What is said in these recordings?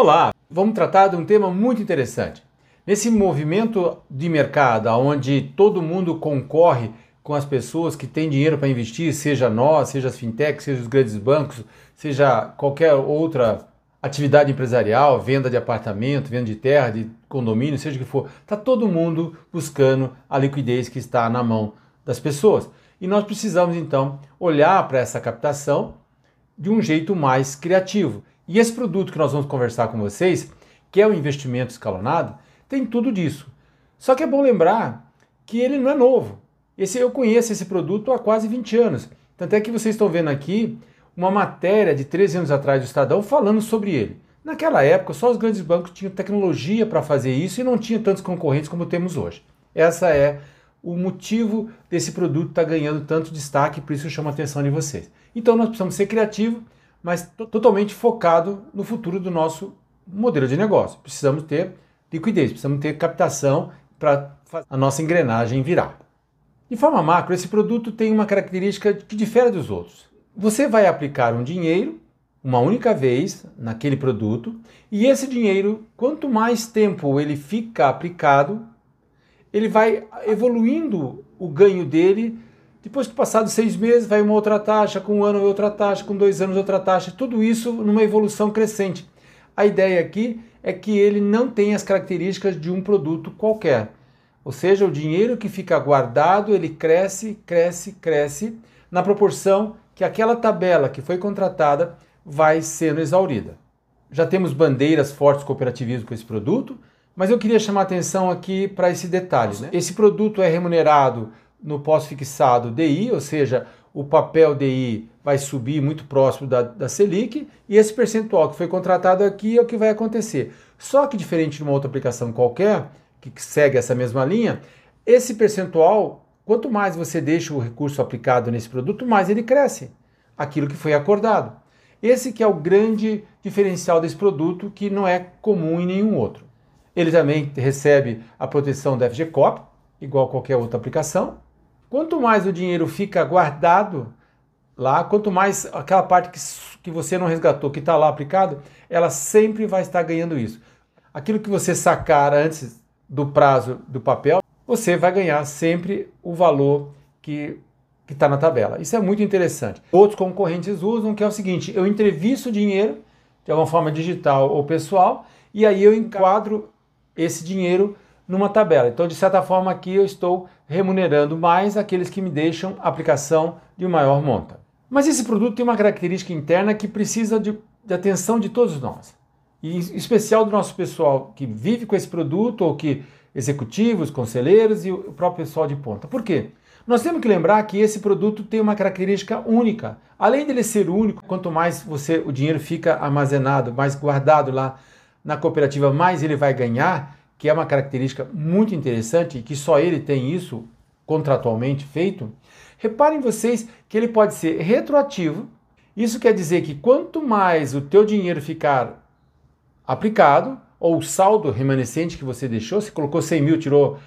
Olá, vamos tratar de um tema muito interessante. Nesse movimento de mercado, onde todo mundo concorre com as pessoas que têm dinheiro para investir, seja nós, seja as fintechs, seja os grandes bancos, seja qualquer outra atividade empresarial, venda de apartamento, venda de terra, de condomínio, seja o que for, está todo mundo buscando a liquidez que está na mão das pessoas. E nós precisamos então olhar para essa captação de um jeito mais criativo. E esse produto que nós vamos conversar com vocês, que é o investimento escalonado, tem tudo disso. Só que é bom lembrar que ele não é novo. Esse eu conheço esse produto há quase 20 anos. Tanto é que vocês estão vendo aqui uma matéria de 13 anos atrás do Estadão falando sobre ele. Naquela época, só os grandes bancos tinham tecnologia para fazer isso e não tinha tantos concorrentes como temos hoje. Essa é o motivo desse produto estar tá ganhando tanto destaque, por isso chama a atenção de vocês. Então nós precisamos ser criativos mas totalmente focado no futuro do nosso modelo de negócio. Precisamos ter liquidez, precisamos ter captação para a nossa engrenagem virar. De forma macro, esse produto tem uma característica que difere dos outros. Você vai aplicar um dinheiro uma única vez naquele produto e esse dinheiro, quanto mais tempo ele fica aplicado, ele vai evoluindo o ganho dele depois que passados seis meses, vai uma outra taxa, com um ano outra taxa, com dois anos outra taxa, tudo isso numa evolução crescente. A ideia aqui é que ele não tem as características de um produto qualquer. Ou seja, o dinheiro que fica guardado, ele cresce, cresce, cresce, na proporção que aquela tabela que foi contratada vai sendo exaurida. Já temos bandeiras fortes cooperativismo com esse produto, mas eu queria chamar atenção aqui para esse detalhe. Né? Esse produto é remunerado no pós-fixado DI, ou seja, o papel DI vai subir muito próximo da, da Selic, e esse percentual que foi contratado aqui é o que vai acontecer. Só que diferente de uma outra aplicação qualquer, que segue essa mesma linha, esse percentual, quanto mais você deixa o recurso aplicado nesse produto, mais ele cresce, aquilo que foi acordado. Esse que é o grande diferencial desse produto, que não é comum em nenhum outro. Ele também recebe a proteção da FGCOP, igual qualquer outra aplicação, Quanto mais o dinheiro fica guardado lá, quanto mais aquela parte que, que você não resgatou, que está lá aplicado, ela sempre vai estar ganhando isso. Aquilo que você sacar antes do prazo do papel, você vai ganhar sempre o valor que que está na tabela. Isso é muito interessante. Outros concorrentes usam que é o seguinte: eu entrevisto o dinheiro de alguma forma digital ou pessoal e aí eu enquadro esse dinheiro numa tabela. Então, de certa forma, aqui eu estou remunerando mais aqueles que me deixam aplicação de maior monta. Mas esse produto tem uma característica interna que precisa de, de atenção de todos nós. E em especial do nosso pessoal que vive com esse produto, ou que executivos, conselheiros e o próprio pessoal de ponta. Por quê? Nós temos que lembrar que esse produto tem uma característica única. Além dele ser único, quanto mais você o dinheiro fica armazenado, mais guardado lá na cooperativa, mais ele vai ganhar que é uma característica muito interessante e que só ele tem isso contratualmente feito, reparem vocês que ele pode ser retroativo. Isso quer dizer que quanto mais o teu dinheiro ficar aplicado, ou o saldo remanescente que você deixou, se colocou 100 mil, tirou,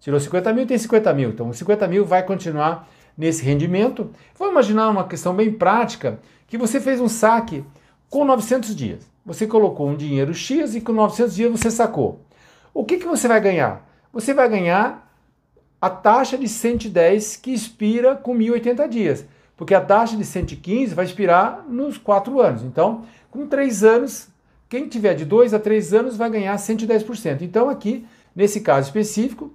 tirou 50 mil, tem 50 mil. Então, 50 mil vai continuar nesse rendimento. Vamos imaginar uma questão bem prática, que você fez um saque com 900 dias. Você colocou um dinheiro X e com 900 dias você sacou. O que, que você vai ganhar? Você vai ganhar a taxa de 110 que expira com 1080 dias, porque a taxa de 115 vai expirar nos 4 anos. Então, com 3 anos, quem tiver de 2 a 3 anos vai ganhar 110%. Então, aqui, nesse caso específico,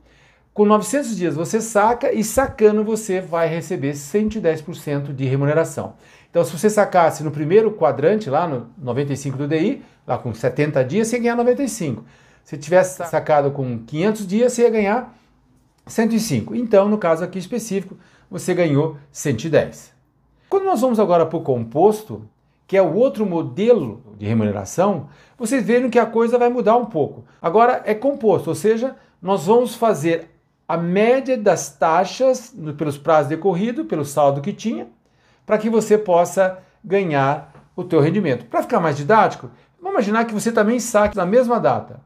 com 900 dias você saca e sacando você vai receber 110% de remuneração. Então, se você sacasse no primeiro quadrante, lá no 95 do DI, lá com 70 dias, você ganha 95. Se tivesse sacado com 500 dias, você ia ganhar 105. Então, no caso aqui específico, você ganhou 110. Quando nós vamos agora para o composto, que é o outro modelo de remuneração, vocês veem que a coisa vai mudar um pouco. Agora é composto, ou seja, nós vamos fazer a média das taxas pelos prazos decorridos, pelo saldo que tinha, para que você possa ganhar o teu rendimento. Para ficar mais didático, vamos imaginar que você também saque na mesma data.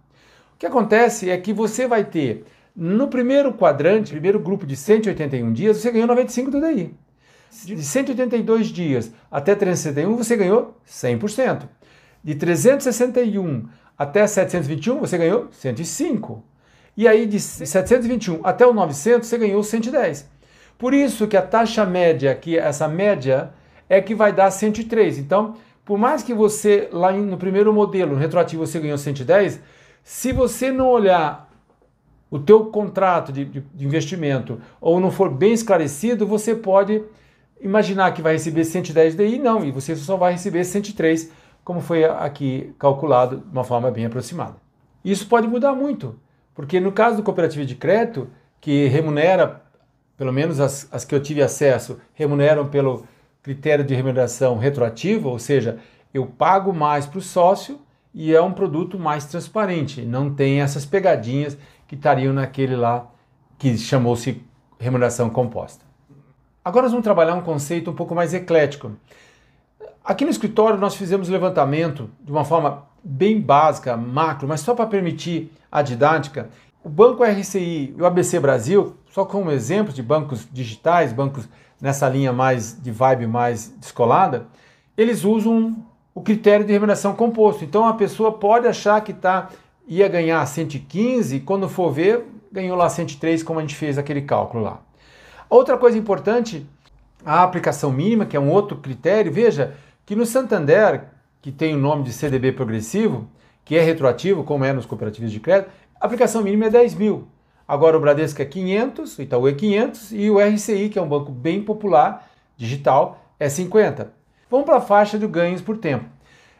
O que acontece é que você vai ter, no primeiro quadrante, primeiro grupo de 181 dias, você ganhou 95 do DI. De 182 dias até 361, você ganhou 100%. De 361 até 721, você ganhou 105. E aí de 721 até o 900, você ganhou 110. Por isso que a taxa média, que essa média, é que vai dar 103. Então, por mais que você, lá no primeiro modelo, no retroativo, você ganhou 110, se você não olhar o teu contrato de, de, de investimento ou não for bem esclarecido, você pode imaginar que vai receber 110 DI, não, e você só vai receber 103, como foi aqui calculado de uma forma bem aproximada. Isso pode mudar muito, porque no caso do cooperativo de crédito, que remunera, pelo menos as, as que eu tive acesso, remuneram pelo critério de remuneração retroativo, ou seja, eu pago mais para o sócio e é um produto mais transparente, não tem essas pegadinhas que estariam naquele lá que chamou-se remuneração composta. Agora nós vamos trabalhar um conceito um pouco mais eclético. Aqui no escritório nós fizemos levantamento de uma forma bem básica, macro, mas só para permitir a didática. O Banco RCI e o ABC Brasil, só como exemplo de bancos digitais, bancos nessa linha mais de vibe mais descolada, eles usam o critério de remuneração composto. Então a pessoa pode achar que tá, ia ganhar 115, quando for ver, ganhou lá 103, como a gente fez aquele cálculo lá. Outra coisa importante, a aplicação mínima, que é um outro critério, veja que no Santander, que tem o nome de CDB progressivo, que é retroativo, como é nos cooperativos de crédito, a aplicação mínima é 10 mil. Agora o Bradesco é 500, o Itaú é 500 e o RCI, que é um banco bem popular, digital, é 50. Vamos para a faixa de ganhos por tempo.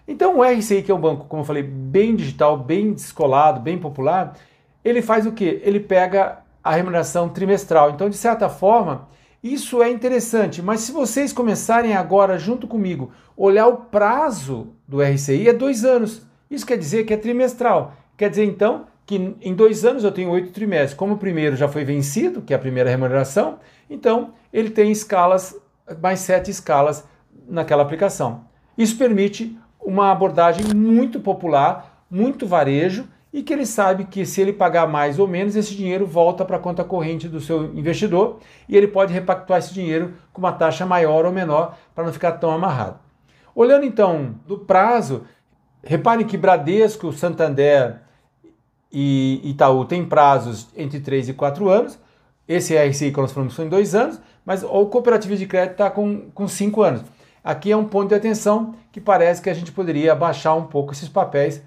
Então o RCI, que é um banco, como eu falei, bem digital, bem descolado, bem popular, ele faz o quê? Ele pega a remuneração trimestral. Então, de certa forma, isso é interessante, mas se vocês começarem agora, junto comigo, olhar o prazo do RCI, é dois anos. Isso quer dizer que é trimestral. Quer dizer, então, que em dois anos eu tenho oito trimestres. Como o primeiro já foi vencido, que é a primeira remuneração, então ele tem escalas, mais sete escalas naquela aplicação. Isso permite uma abordagem muito popular, muito varejo, e que ele sabe que se ele pagar mais ou menos, esse dinheiro volta para a conta corrente do seu investidor e ele pode repactuar esse dinheiro com uma taxa maior ou menor para não ficar tão amarrado. Olhando então do prazo, repare que Bradesco, Santander e Itaú têm prazos entre 3 e 4 anos. Esse RCI que nós falamos são em 2 anos, mas o cooperativo de crédito está com 5 anos. Aqui é um ponto de atenção que parece que a gente poderia abaixar um pouco esses papéis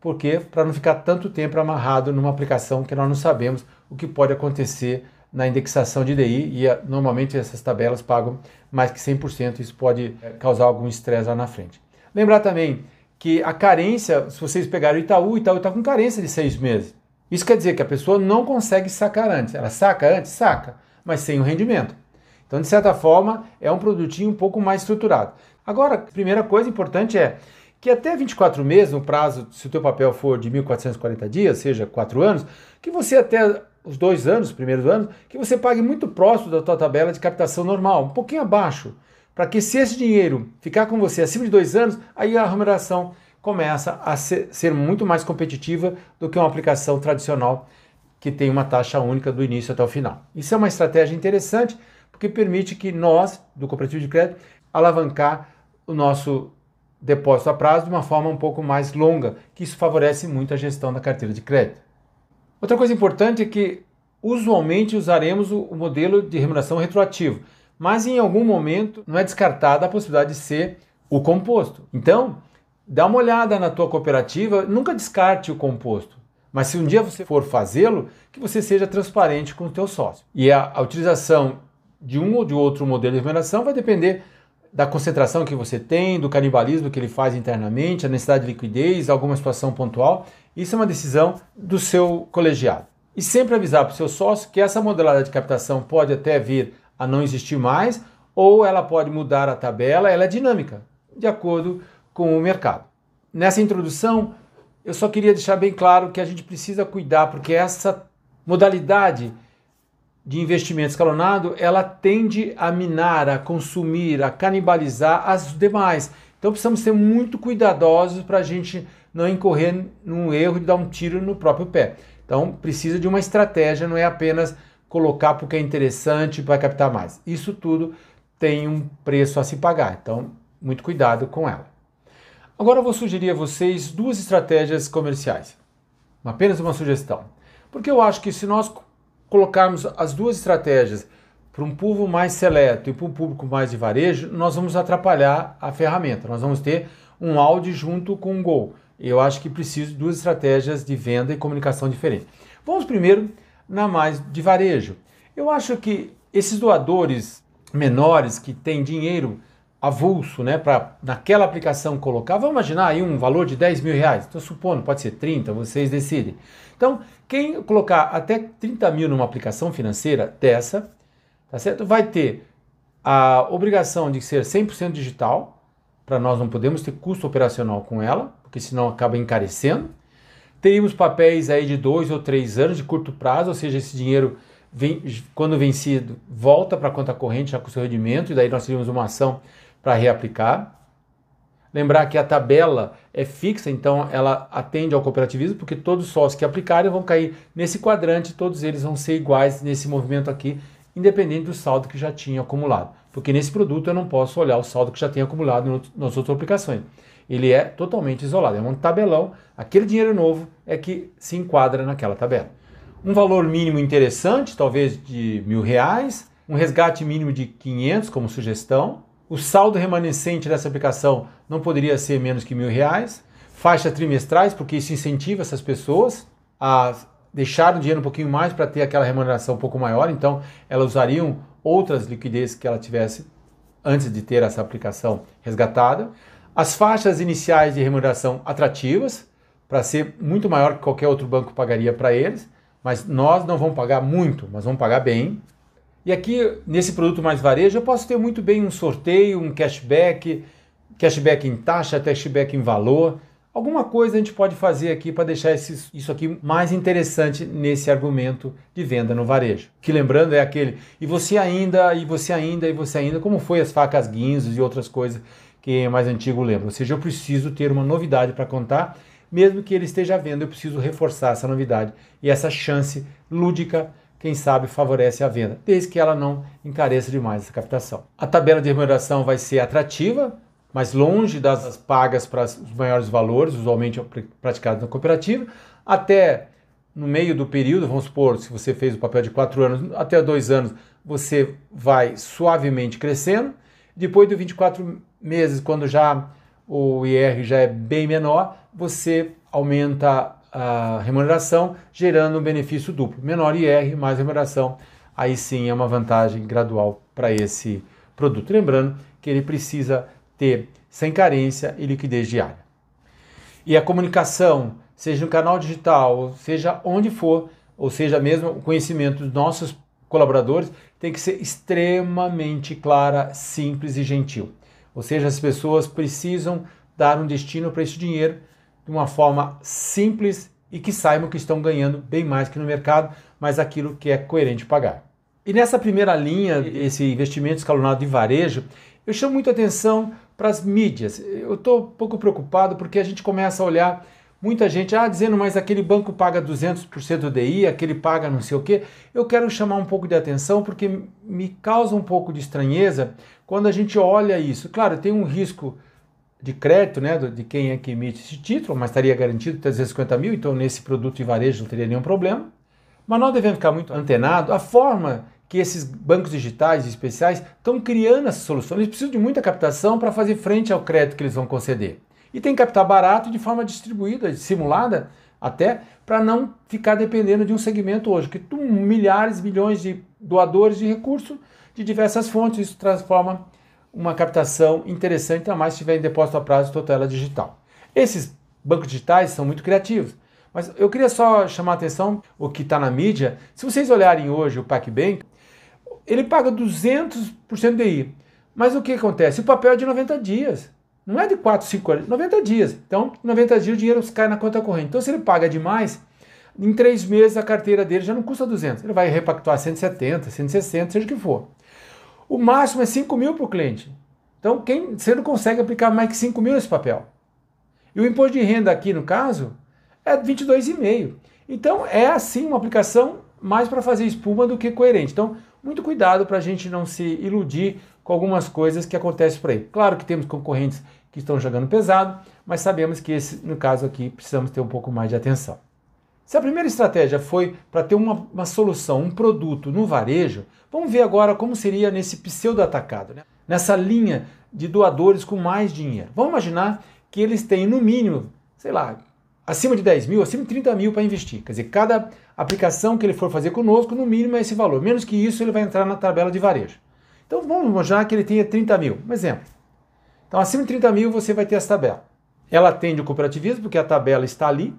porque para não ficar tanto tempo amarrado numa aplicação que nós não sabemos o que pode acontecer na indexação de DI e eh, normalmente essas tabelas pagam mais que 100%, isso pode eh, causar algum estresse lá na frente. Lembrar também que a carência, se vocês pegarem o Itaú, o Itaú está com carência de seis meses. Isso quer dizer que a pessoa não consegue sacar antes. Ela saca antes? Saca, mas sem o rendimento. Então, de certa forma, é um produtinho um pouco mais estruturado. Agora, a primeira coisa importante é que até 24 meses, no prazo, se o teu papel for de 1.440 dias, seja 4 anos, que você até os dois anos, os primeiros anos, que você pague muito próximo da tua tabela de captação normal, um pouquinho abaixo, para que se esse dinheiro ficar com você acima de dois anos, aí a remuneração começa a ser, ser muito mais competitiva do que uma aplicação tradicional que tem uma taxa única do início até o final. Isso é uma estratégia interessante porque permite que nós, do cooperativo de crédito, alavancar o nosso depósito a prazo de uma forma um pouco mais longa, que isso favorece muito a gestão da carteira de crédito. Outra coisa importante é que usualmente usaremos o modelo de remuneração retroativo, mas em algum momento não é descartada a possibilidade de ser o composto. Então, dá uma olhada na tua cooperativa, nunca descarte o composto. Mas se um dia você for fazê-lo, que você seja transparente com o teu sócio. E a, a utilização de um ou de outro modelo de remuneração vai depender da concentração que você tem, do canibalismo que ele faz internamente, a necessidade de liquidez, alguma situação pontual. Isso é uma decisão do seu colegiado. E sempre avisar para o seu sócio que essa modelada de captação pode até vir a não existir mais, ou ela pode mudar a tabela, ela é dinâmica, de acordo com o mercado. Nessa introdução, eu só queria deixar bem claro que a gente precisa cuidar, porque essa modalidade de investimento escalonado, ela tende a minar, a consumir, a canibalizar as demais. Então precisamos ser muito cuidadosos para a gente não incorrer num erro de dar um tiro no próprio pé. Então precisa de uma estratégia, não é apenas colocar porque é interessante para captar mais. Isso tudo tem um preço a se pagar. Então muito cuidado com ela. Agora eu vou sugerir a vocês duas estratégias comerciais. Apenas uma sugestão. Porque eu acho que se nós colocarmos as duas estratégias para um público mais seleto e para um público mais de varejo, nós vamos atrapalhar a ferramenta. Nós vamos ter um áudio junto com um gol. Eu acho que preciso de duas estratégias de venda e comunicação diferentes. Vamos primeiro na mais de varejo. Eu acho que esses doadores menores que têm dinheiro avulso, né, para naquela aplicação colocar, vamos imaginar aí um valor de 10 mil reais, estou supondo, pode ser 30, vocês decidem. Então, quem colocar até 30 mil numa aplicação financeira dessa, tá certo? Vai ter a obrigação de ser 100% digital, para nós não podemos ter custo operacional com ela, porque senão acaba encarecendo. Teríamos papéis aí de dois ou três anos de curto prazo, ou seja, esse dinheiro, vem, quando vencido, volta para a conta corrente já com seu rendimento, e daí nós teríamos uma ação para reaplicar. Lembrar que a tabela é fixa, então ela atende ao cooperativismo, porque todos os sócios que aplicarem vão cair nesse quadrante, todos eles vão ser iguais nesse movimento aqui, independente do saldo que já tinha acumulado. Porque nesse produto eu não posso olhar o saldo que já tem acumulado nas outras aplicações. Ele é totalmente isolado, é um tabelão. Aquele dinheiro novo é que se enquadra naquela tabela. Um valor mínimo interessante, talvez de mil reais, um resgate mínimo de 500 como sugestão, o saldo remanescente dessa aplicação não poderia ser menos que mil reais. Faixas trimestrais, porque isso incentiva essas pessoas a deixar o dinheiro um pouquinho mais para ter aquela remuneração um pouco maior. Então, elas usariam outras liquidez que ela tivesse antes de ter essa aplicação resgatada. As faixas iniciais de remuneração atrativas, para ser muito maior que qualquer outro banco pagaria para eles, mas nós não vamos pagar muito, mas vamos pagar bem. E aqui, nesse produto mais varejo, eu posso ter muito bem um sorteio, um cashback, cashback em taxa, cashback em valor. Alguma coisa a gente pode fazer aqui para deixar isso aqui mais interessante nesse argumento de venda no varejo. Que lembrando é aquele, e você ainda, e você ainda, e você ainda, como foi as facas guinzos e outras coisas que é mais antigo lembra. Ou seja, eu preciso ter uma novidade para contar, mesmo que ele esteja vendo, eu preciso reforçar essa novidade e essa chance lúdica quem sabe favorece a venda, desde que ela não encareça demais essa captação. A tabela de remuneração vai ser atrativa, mas longe das pagas para os maiores valores, usualmente praticados na cooperativa, até no meio do período, vamos supor, se você fez o papel de quatro anos, até dois anos, você vai suavemente crescendo. Depois de 24 meses, quando já o IR já é bem menor, você aumenta a remuneração, gerando um benefício duplo. Menor IR, mais remuneração, aí sim é uma vantagem gradual para esse produto. Lembrando que ele precisa ter sem carência e liquidez diária. E a comunicação, seja no canal digital, seja onde for, ou seja mesmo o conhecimento dos nossos colaboradores, tem que ser extremamente clara, simples e gentil. Ou seja, as pessoas precisam dar um destino para esse dinheiro de uma forma simples e que saibam que estão ganhando bem mais que no mercado, mas aquilo que é coerente pagar. E nessa primeira linha, esse investimento escalonado de varejo, eu chamo muita atenção para as mídias. Eu estou um pouco preocupado porque a gente começa a olhar muita gente ah, dizendo, mas aquele banco paga 200% do DI, aquele paga não sei o quê. Eu quero chamar um pouco de atenção porque me causa um pouco de estranheza quando a gente olha isso. Claro, tem um risco de crédito né, de quem é que emite esse título, mas estaria garantido 350 mil, então nesse produto de varejo não teria nenhum problema. Mas nós devemos ficar muito antenados a forma que esses bancos digitais especiais estão criando essas soluções. Eles precisam de muita captação para fazer frente ao crédito que eles vão conceder. E tem que captar barato de forma distribuída, simulada, até para não ficar dependendo de um segmento hoje, que tem milhares, milhões de doadores de recursos de diversas fontes, isso transforma uma captação interessante, ainda mais se tiver em depósito a prazo totela digital. Esses bancos digitais são muito criativos. Mas eu queria só chamar a atenção o que está na mídia. Se vocês olharem hoje o PacBank, ele paga 200% DI. Mas o que acontece? O papel é de 90 dias. Não é de 4, 5 anos, 90 dias. Então, 90 dias o dinheiro cai na conta corrente. Então, se ele paga demais, em 3 meses a carteira dele já não custa 200. Ele vai repactuar 170, 160, seja o que for. O máximo é 5 mil para o cliente. Então, quem, você não consegue aplicar mais que 5 mil nesse papel. E o imposto de renda aqui, no caso, é 22,5. Então, é assim uma aplicação mais para fazer espuma do que coerente. Então, muito cuidado para a gente não se iludir com algumas coisas que acontecem por aí. Claro que temos concorrentes que estão jogando pesado, mas sabemos que esse, no caso aqui, precisamos ter um pouco mais de atenção. Se a primeira estratégia foi para ter uma, uma, solução, um produto no varejo, vamos ver agora como seria nesse pseudo atacado, né? nessa linha de doadores com mais dinheiro. Vamos imaginar que eles têm no mínimo, sei lá, acima de 10 mil, acima de 30 mil para investir. Quer dizer, cada aplicação que ele for fazer conosco, no mínimo é esse valor. Menos que isso, ele vai entrar na tabela de varejo. Então vamos imaginar que ele tenha 30 mil. Um exemplo. Então, acima de 30 mil, você vai ter essa tabela. Ela atende o cooperativismo, porque a tabela está ali,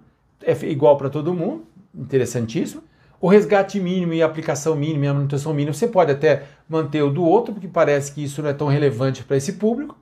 é igual para todo mundo, interessantíssimo. O resgate mínimo e a aplicação mínima e a manutenção mínima, você pode até manter o do outro, porque parece que isso não é tão relevante para esse público.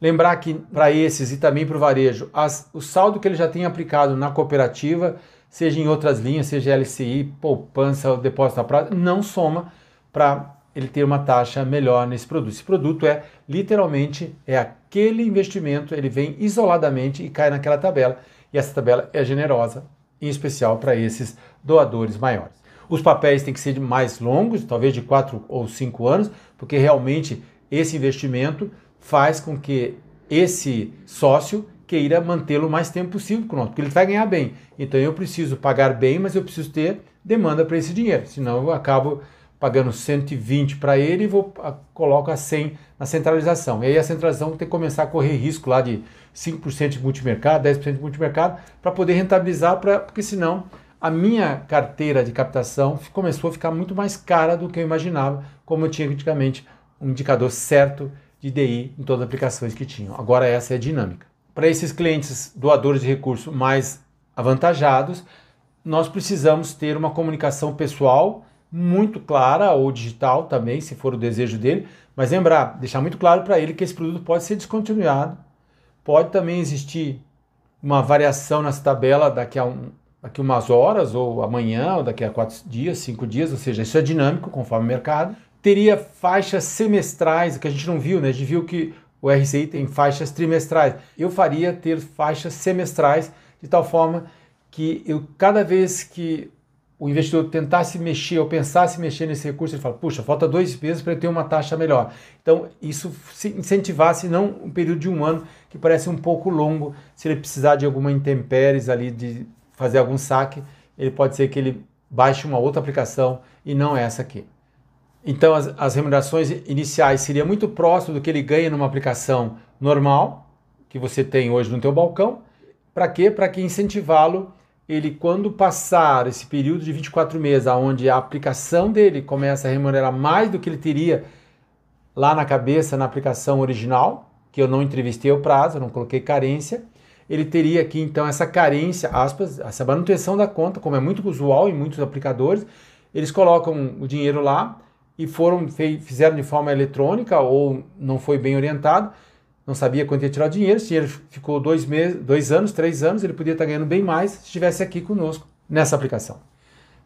Lembrar que para esses e também para o varejo, as, o saldo que ele já tem aplicado na cooperativa, seja em outras linhas, seja LCI, poupança, depósito na praça, não soma para ele ter uma taxa melhor nesse produto. Esse produto é literalmente é aquele investimento, ele vem isoladamente e cai naquela tabela, e essa tabela é generosa, em especial para esses doadores maiores. Os papéis têm que ser mais longos, talvez de 4 ou 5 anos, porque realmente esse investimento faz com que esse sócio queira mantê-lo o mais tempo possível conosco, porque ele vai ganhar bem. Então eu preciso pagar bem, mas eu preciso ter demanda para esse dinheiro, senão eu acabo pagando 120 para ele e vou coloco a 100 na centralização. E aí a centralização tem que começar a correr risco lá de 5% de multimercado, 10% de multimercado, para poder rentabilizar, pra, porque senão a minha carteira de captação começou a ficar muito mais cara do que eu imaginava, como eu tinha antigamente um indicador certo de DI em todas as aplicações que tinham. Agora essa é a dinâmica. Para esses clientes doadores de recursos mais avantajados, nós precisamos ter uma comunicação pessoal muito clara ou digital também, se for o desejo dele, mas lembrar, deixar muito claro para ele que esse produto pode ser descontinuado, pode também existir uma variação nessa tabela daqui a um, daqui umas horas, ou amanhã, ou daqui a quatro dias, cinco dias, ou seja, isso é dinâmico conforme o mercado teria faixas semestrais, que a gente não viu, né? A gente viu que o RCI tem faixas trimestrais. Eu faria ter faixas semestrais de tal forma que eu cada vez que o investidor tentasse mexer ou pensasse mexer nesse recurso, ele fala, puxa, falta dois meses para eu ter uma taxa melhor. Então, isso se incentivasse não um período de um ano, que parece um pouco longo, se ele precisar de alguma intempéries ali, de fazer algum saque, ele pode ser que ele baixe uma outra aplicação e não essa aqui. Então as, as remunerações iniciais seria muito próximo do que ele ganha numa aplicação normal que você tem hoje no teu balcão. Para quê? Para que incentivá-lo ele quando passar esse período de 24 meses, onde a aplicação dele começa a remunerar mais do que ele teria lá na cabeça na aplicação original, que eu não entrevistei o prazo, não coloquei carência, ele teria aqui então essa carência, aspas, essa manutenção da conta, como é muito usual em muitos aplicadores, eles colocam o dinheiro lá, e foram fizeram de forma eletrônica ou não foi bem orientado, não sabia quanto ia tirar o dinheiro, esse dinheiro ficou dois, meses, dois anos, três anos, ele podia estar ganhando bem mais se estivesse aqui conosco nessa aplicação.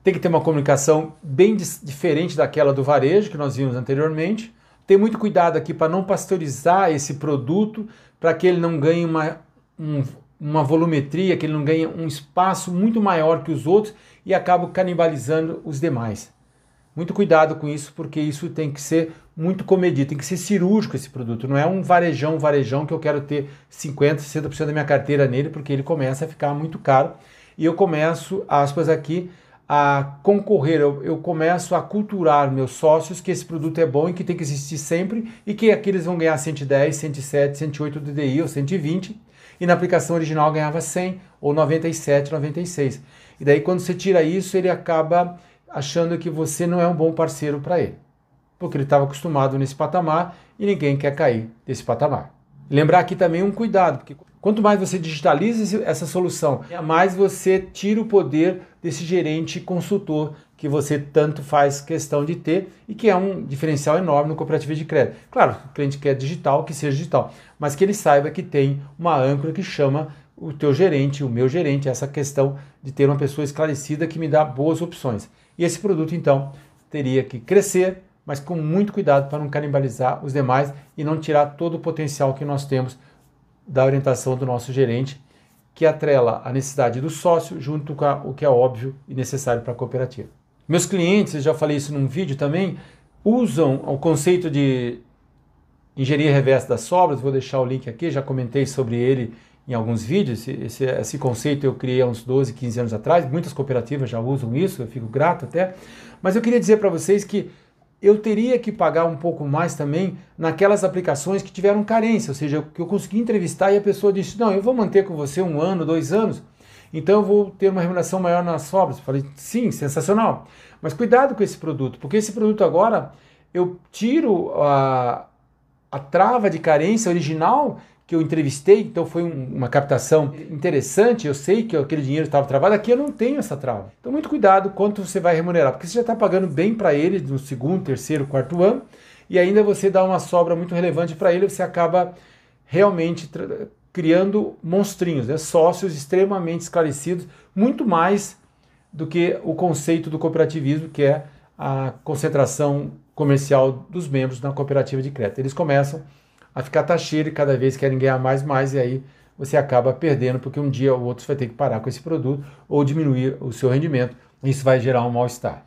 Tem que ter uma comunicação bem diferente daquela do varejo que nós vimos anteriormente. Ter muito cuidado aqui para não pasteurizar esse produto, para que ele não ganhe uma, um, uma volumetria, que ele não ganhe um espaço muito maior que os outros e acabe canibalizando os demais. Muito cuidado com isso, porque isso tem que ser muito comedido, tem que ser cirúrgico esse produto. Não é um varejão, varejão que eu quero ter 50%, 60% da minha carteira nele, porque ele começa a ficar muito caro. E eu começo, aspas aqui, a concorrer, eu, eu começo a culturar meus sócios que esse produto é bom e que tem que existir sempre e que aqui eles vão ganhar 110, 107, 108 DDI ou 120 e na aplicação original ganhava 100 ou 97, 96. E daí quando você tira isso, ele acaba achando que você não é um bom parceiro para ele, porque ele estava acostumado nesse patamar e ninguém quer cair desse patamar. Lembrar aqui também um cuidado, porque quanto mais você digitaliza essa solução, mais você tira o poder desse gerente consultor que você tanto faz questão de ter e que é um diferencial enorme no cooperativo de crédito. Claro, o cliente quer digital, que seja digital, mas que ele saiba que tem uma âncora que chama o teu gerente, o meu gerente, essa questão de ter uma pessoa esclarecida que me dá boas opções. E esse produto, então, teria que crescer, mas com muito cuidado para não canibalizar os demais e não tirar todo o potencial que nós temos da orientação do nosso gerente, que atrela a necessidade do sócio junto com a, o que é óbvio e necessário para a cooperativa. Meus clientes, eu já falei isso num vídeo também, usam o conceito de engenharia reversa das sobras, vou deixar o link aqui, já comentei sobre ele em alguns vídeos, esse, esse, conceito eu criei há uns 12, 15 anos atrás, muitas cooperativas já usam isso, eu fico grato até, mas eu queria dizer para vocês que eu teria que pagar um pouco mais também naquelas aplicações que tiveram carência, ou seja, que eu consegui entrevistar e a pessoa disse: Não, eu vou manter com você um ano, dois anos, então eu vou ter uma remuneração maior nas sobras. Eu falei: Sim, sensacional. Mas cuidado com esse produto, porque esse produto agora eu tiro a, a trava de carência original que eu entrevistei, então foi um, uma captação interessante, eu sei que aquele dinheiro estava travado, aqui eu não tenho essa trava. Então muito cuidado quanto você vai remunerar, porque você já está pagando bem para ele no segundo, terceiro, quarto ano, e ainda você dá uma sobra muito relevante para ele, você acaba realmente criando monstrinhos, né? sócios extremamente esclarecidos, muito mais do que o conceito do cooperativismo, que é a concentração comercial dos membros na cooperativa de crédito. Eles começam a ficar taxeiro e cada vez querem ganhar mais, mais, e aí você acaba perdendo, porque um dia ou outro você vai ter que parar com esse produto ou diminuir o seu rendimento. Isso vai gerar um mal-estar.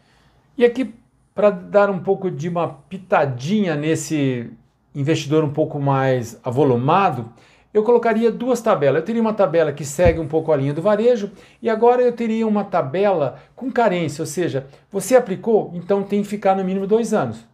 E aqui, para dar um pouco de uma pitadinha nesse investidor um pouco mais avolumado, eu colocaria duas tabelas. Eu teria uma tabela que segue um pouco a linha do varejo e agora eu teria uma tabela com carência, ou seja, você aplicou, então tem que ficar no mínimo dois anos.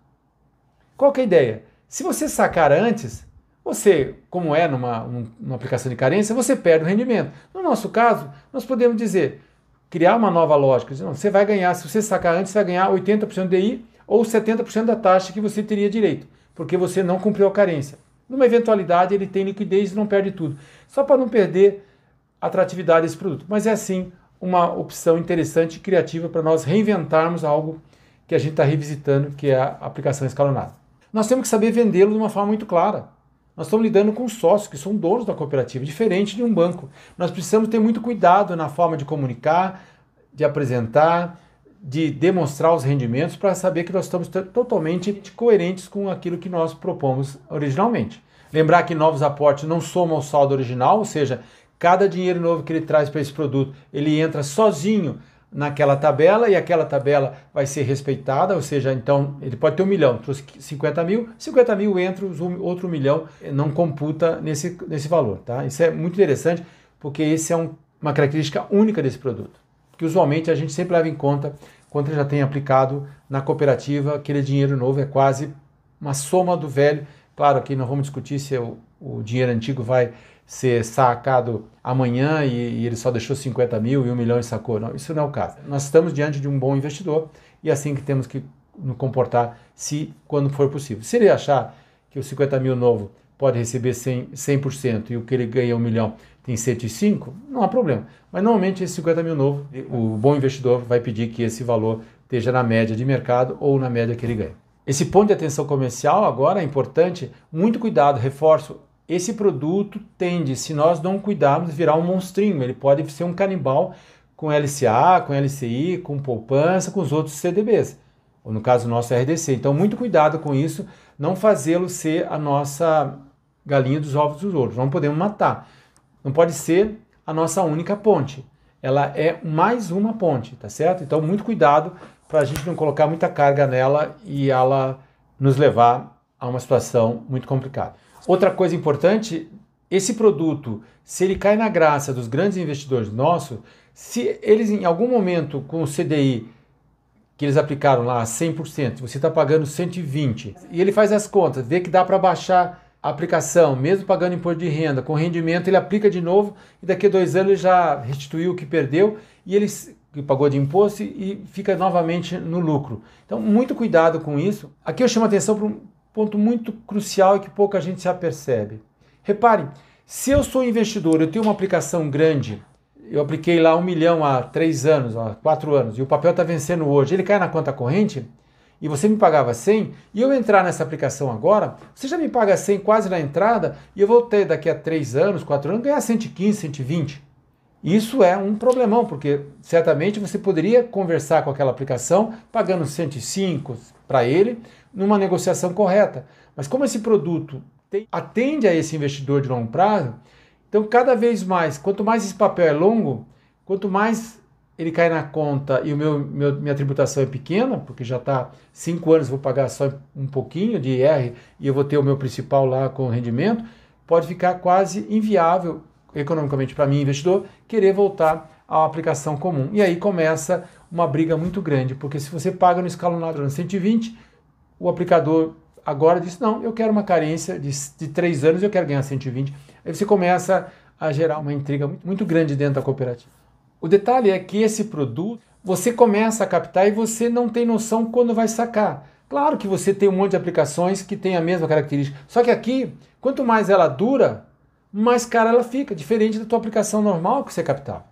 Qual que é a ideia? Se você sacar antes, você, como é numa, numa aplicação de carência, você perde o rendimento. No nosso caso, nós podemos dizer, criar uma nova lógica. Não, você vai ganhar, se você sacar antes, você vai ganhar 80% de DI ou 70% da taxa que você teria direito, porque você não cumpriu a carência. Numa eventualidade, ele tem liquidez e não perde tudo. Só para não perder atratividade desse produto. Mas é assim uma opção interessante e criativa para nós reinventarmos algo que a gente está revisitando, que é a aplicação escalonada nós temos que saber vendê-lo de uma forma muito clara. Nós estamos lidando com sócios que são donos da cooperativa, diferente de um banco. Nós precisamos ter muito cuidado na forma de comunicar, de apresentar, de demonstrar os rendimentos para saber que nós estamos totalmente coerentes com aquilo que nós propomos originalmente. Lembrar que novos aportes não somam o saldo original, ou seja, cada dinheiro novo que ele traz para esse produto, ele entra sozinho naquela tabela e aquela tabela vai ser respeitada, ou seja, então ele pode ter um milhão, trouxe 50 mil, 50 mil entra, outro milhão não computa nesse, nesse valor, tá? Isso é muito interessante porque esse é um, uma característica única desse produto, que usualmente a gente sempre leva em conta quando já tem aplicado na cooperativa, aquele dinheiro novo é quase uma soma do velho. Claro que não vamos discutir se o, o dinheiro antigo vai ser sacado amanhã e, e, ele só deixou 50 mil e um milhão e sacou. Não, isso não é o caso. Nós estamos diante de um bom investidor e é assim que temos que nos comportar se quando for possível. Se ele achar que o 50 mil novo pode receber 100%, 100% e o que ele ganha um milhão tem 105, não há problema. Mas normalmente esse 50 mil novo, o bom investidor vai pedir que esse valor esteja na média de mercado ou na média que ele ganha. Esse ponto de atenção comercial agora é importante, muito cuidado, reforço, esse produto tende, se nós não cuidarmos, virar um monstrinho. Ele pode ser um canibal com LCA, com LCI, com poupança, com os outros CDBs, ou no caso nosso RDC. Então, muito cuidado com isso, não fazê-lo ser a nossa galinha dos ovos dos outros. Não podemos matar. Não pode ser a nossa única ponte. Ela é mais uma ponte, tá certo? Então, muito cuidado para a gente não colocar muita carga nela e ela nos levar a uma situação muito complicada. Outra coisa importante, esse produto, se ele cai na graça dos grandes investidores nossos, se eles em algum momento com o CDI que eles aplicaram lá 100%, você está pagando 120 e ele faz as contas, vê que dá para baixar a aplicação, mesmo pagando imposto de renda, com rendimento, ele aplica de novo e daqui a dois anos ele já restituiu o que perdeu e ele pagou de imposto e fica novamente no lucro. Então, muito cuidado com isso. Aqui eu chamo atenção para um, ponto muito crucial e que pouca gente se apercebe. Reparem, se eu sou investidor, eu tenho uma aplicação grande, eu apliquei lá um milhão há três anos, há quatro anos, e o papel está vencendo hoje, ele cai na conta corrente, e você me pagava 100, e eu entrar nessa aplicação agora, você já me paga 100 quase na entrada, e eu vou ter daqui a três anos, quatro anos, ganhar 115, 120. Isso é um problemão, porque certamente você poderia conversar com aquela aplicação pagando 105 para ele, numa negociação correta. Mas como esse produto tem, atende a esse investidor de longo prazo, então cada vez mais, quanto mais esse papel é longo, quanto mais ele cai na conta e o meu, meu minha tributação é pequena, porque já está cinco anos, vou pagar só um pouquinho de IR e eu vou ter o meu principal lá com rendimento, pode ficar quase inviável economicamente para mim, investidor, querer voltar à aplicação comum. E aí começa uma briga muito grande, porque se você paga no escalonado no 120, o aplicador agora diz, não, eu quero uma carência de, de três anos, eu quero ganhar 120. Aí você começa a gerar uma intriga muito, grande dentro da cooperativa. O detalhe é que esse produto, você começa a captar e você não tem noção quando vai sacar. Claro que você tem um monte de aplicações que tem a mesma característica, só que aqui, quanto mais ela dura, mais cara ela fica, diferente da tua aplicação normal que você captava.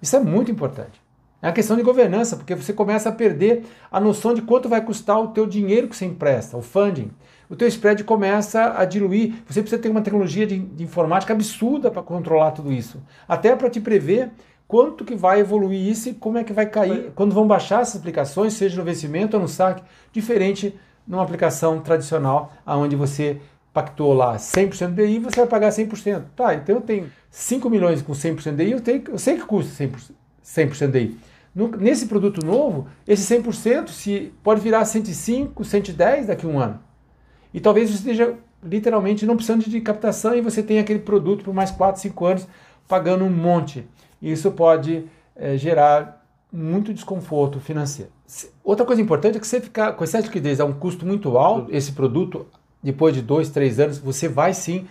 Isso é muito importante. É uma questão de governança, porque você começa a perder a noção de quanto vai custar o teu dinheiro que você empresta, o funding. O teu spread começa a diluir. Você precisa ter uma tecnologia de, de informática absurda para controlar tudo isso. Até para te prever quanto que vai evoluir isso e como é que vai cair, quando vão baixar essas aplicações, seja no vencimento ou no saque, diferente numa aplicação tradicional, onde você pactou lá 100% DI, você vai pagar 100%. Tá, então eu tenho 5 milhões com 100% DI, eu, tenho, eu sei que custa 100%, 100% DI. No, nesse produto novo, esse 100% se, pode virar 105, 110 daqui a um ano. E talvez você esteja literalmente não precisando de captação e você tenha aquele produto por mais 4, 5 anos pagando um monte. E isso pode é, gerar muito desconforto financeiro. Outra coisa importante é que você ficar com excesso de liquidez a um custo muito alto, esse produto depois de dois, três anos, você vai sim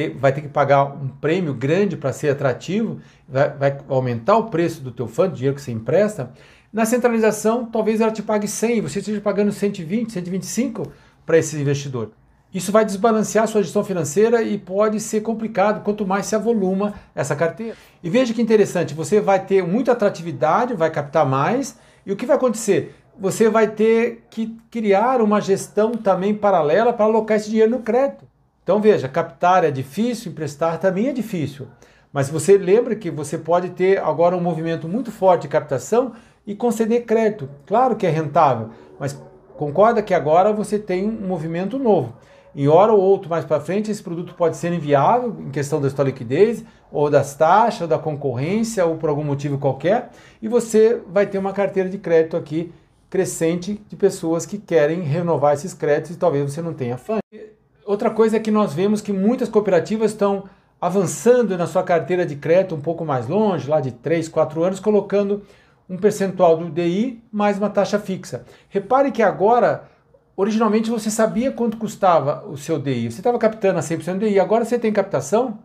ter, vai ter que pagar um prêmio grande para ser atrativo, vai, vai, aumentar o preço do teu fundo, dinheiro que você empresta. Na centralização, talvez ela te pague 100, você esteja pagando 120, 125 para esse investidor. Isso vai desbalancear a sua gestão financeira e pode ser complicado quanto mais se avoluma essa carteira. E veja que interessante, você vai ter muita atratividade, vai captar mais, e o que vai acontecer? você vai ter que criar uma gestão também paralela para alocar esse dinheiro no crédito. Então veja, captar é difícil, emprestar também é difícil. Mas você lembra que você pode ter agora um movimento muito forte de captação e conceder crédito. Claro que é rentável, mas concorda que agora você tem um movimento novo. Em hora ou outro mais para frente, esse produto pode ser inviável em questão da sua liquidez, ou das taxas, ou da concorrência, ou por algum motivo qualquer, e você vai ter uma carteira de crédito aqui crescente de pessoas que querem renovar esses créditos e talvez você não tenha fã. Outra coisa é que nós vemos que muitas cooperativas estão avançando na sua carteira de crédito um pouco mais longe, lá de 3, 4 anos, colocando um percentual do DI mais uma taxa fixa. Repare que agora, originalmente você sabia quanto custava o seu DI, você estava captando a 100% DI, agora você tem captação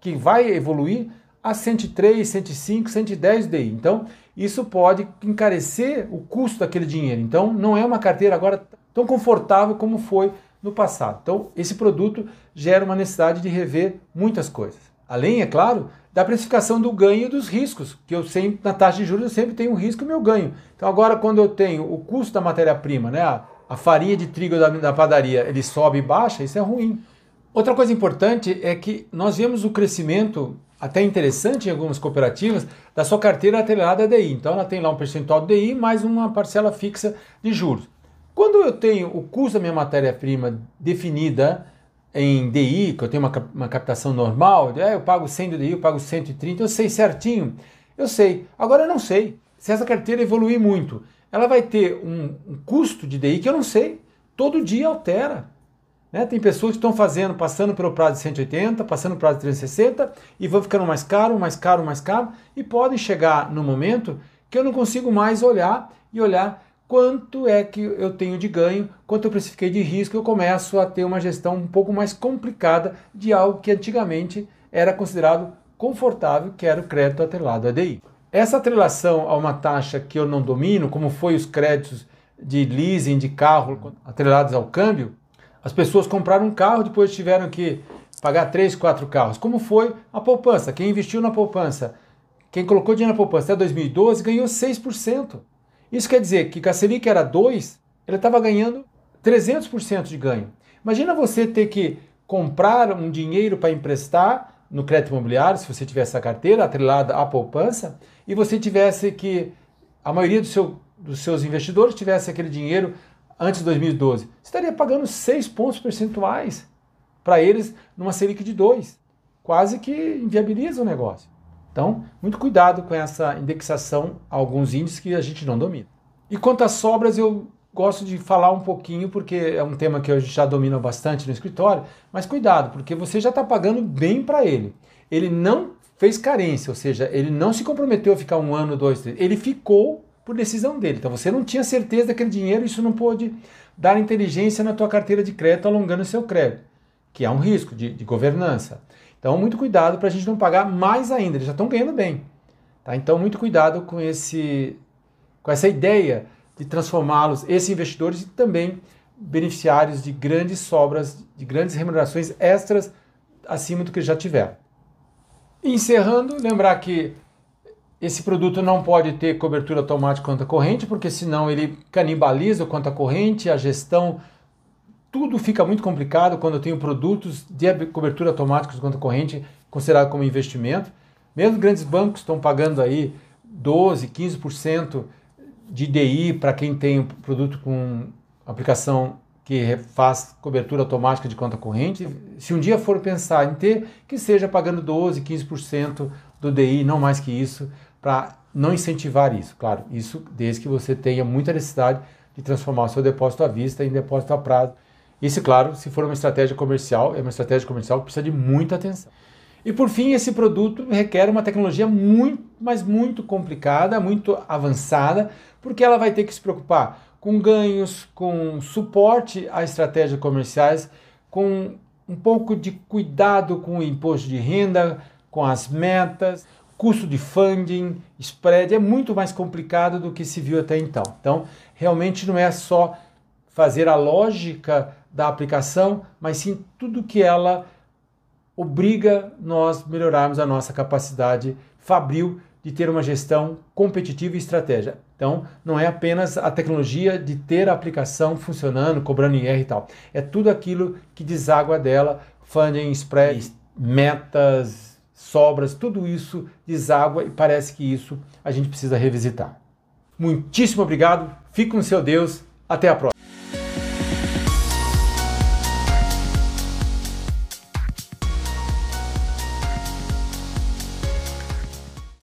que vai evoluir a 103, 105, 110 DI. Então, isso pode encarecer o custo daquele dinheiro. Então, não é uma carteira agora tão confortável como foi no passado. Então, esse produto gera uma necessidade de rever muitas coisas. Além, é claro, da precificação do ganho e dos riscos, que eu sempre, na taxa de juros, eu sempre tenho um risco e meu ganho. Então, agora, quando eu tenho o custo da matéria-prima, né, a, a, farinha de trigo da, da padaria, ele sobe e baixa, isso é ruim. Outra coisa importante é que nós vemos o crescimento até interessante em algumas cooperativas, da sua carteira atrelada a DI. Então ela tem lá um percentual do DI mais uma parcela fixa de juros. Quando eu tenho o custo da minha matéria-prima definida em DI, que eu tenho uma, uma captação normal, é, eu pago 100 do DI, eu pago 130, eu sei certinho. Eu sei. Agora eu não sei. Se essa carteira evoluir muito, ela vai ter um, um custo de DI que eu não sei. Todo dia altera. Né? Tem pessoas que estão fazendo, passando pelo prazo de 180, passando pelo prazo de 360 e vão ficando mais caro, mais caro, mais caro e podem chegar no momento que eu não consigo mais olhar e olhar quanto é que eu tenho de ganho, quanto eu precifiquei de risco, eu começo a ter uma gestão um pouco mais complicada de algo que antigamente era considerado confortável, que era o crédito atrelado a DI. Essa atrelação a uma taxa que eu não domino, como foi os créditos de leasing de carro atrelados ao câmbio, as pessoas compraram um carro, depois tiveram que pagar três, quatro carros. Como foi a poupança? Quem investiu na poupança, quem colocou dinheiro na poupança até 2012 ganhou 6%. Isso quer dizer que a Selic era 2, ele estava ganhando 300% de ganho. Imagina você ter que comprar um dinheiro para emprestar no crédito imobiliário, se você tivesse essa carteira atrelada à poupança, e você tivesse que, a maioria do seu, dos seus investidores tivesse aquele dinheiro antes de 2012, você estaria pagando 6 pontos percentuais para eles numa Selic de 2. Quase que inviabiliza o negócio. Então, muito cuidado com essa indexação a alguns índices que a gente não domina. E quanto às sobras, eu gosto de falar um pouquinho, porque é um tema que gente já domina bastante no escritório, mas cuidado, porque você já está pagando bem para ele. Ele não fez carência, ou seja, ele não se comprometeu a ficar um ano, dois, três. Ele ficou por decisão dele. Então você não tinha certeza daquele dinheiro, isso não pôde dar inteligência na tua carteira de crédito alongando o seu crédito, que é um risco de, de governança. Então muito cuidado para a gente não pagar mais ainda. Eles já estão ganhando bem. Tá? Então muito cuidado com esse, com essa ideia de transformá-los, esses investidores e também beneficiários de grandes sobras, de grandes remunerações extras acima do que já tiveram. Encerrando, lembrar que esse produto não pode ter cobertura automática conta corrente, porque senão ele canibaliza a conta corrente, a gestão, tudo fica muito complicado quando eu tenho produtos de cobertura automática de conta corrente considerado como investimento. Mesmo grandes bancos estão pagando aí 12, 15% de DI para quem tem um produto com aplicação que faz cobertura automática de conta corrente, se um dia for pensar em ter, que seja pagando 12, 15% do DI, não mais que isso, para não incentivar isso. Claro, isso desde que você tenha muita necessidade de transformar o seu depósito à vista em depósito a prazo. Isso, claro, se for uma estratégia comercial, é uma estratégia comercial que precisa de muita atenção. E por fim, esse produto requer uma tecnologia muito, mas muito complicada, muito avançada, porque ela vai ter que se preocupar com ganhos, com suporte a estratégias comerciais, com um pouco de cuidado com o imposto de renda, com as metas, custo de funding, spread, é muito mais complicado do que se viu até então. Então, realmente não é só fazer a lógica da aplicação, mas sim tudo que ela obriga nós melhorarmos a nossa capacidade fabril de ter uma gestão competitiva e estratégia. Então, não é apenas a tecnologia de ter a aplicação funcionando, cobrando IR e tal. É tudo aquilo que deságua dela, funding, spread, metas, sobras, tudo isso deságua e parece que isso a gente precisa revisitar. Muitíssimo obrigado, fique com seu Deus, até a próxima.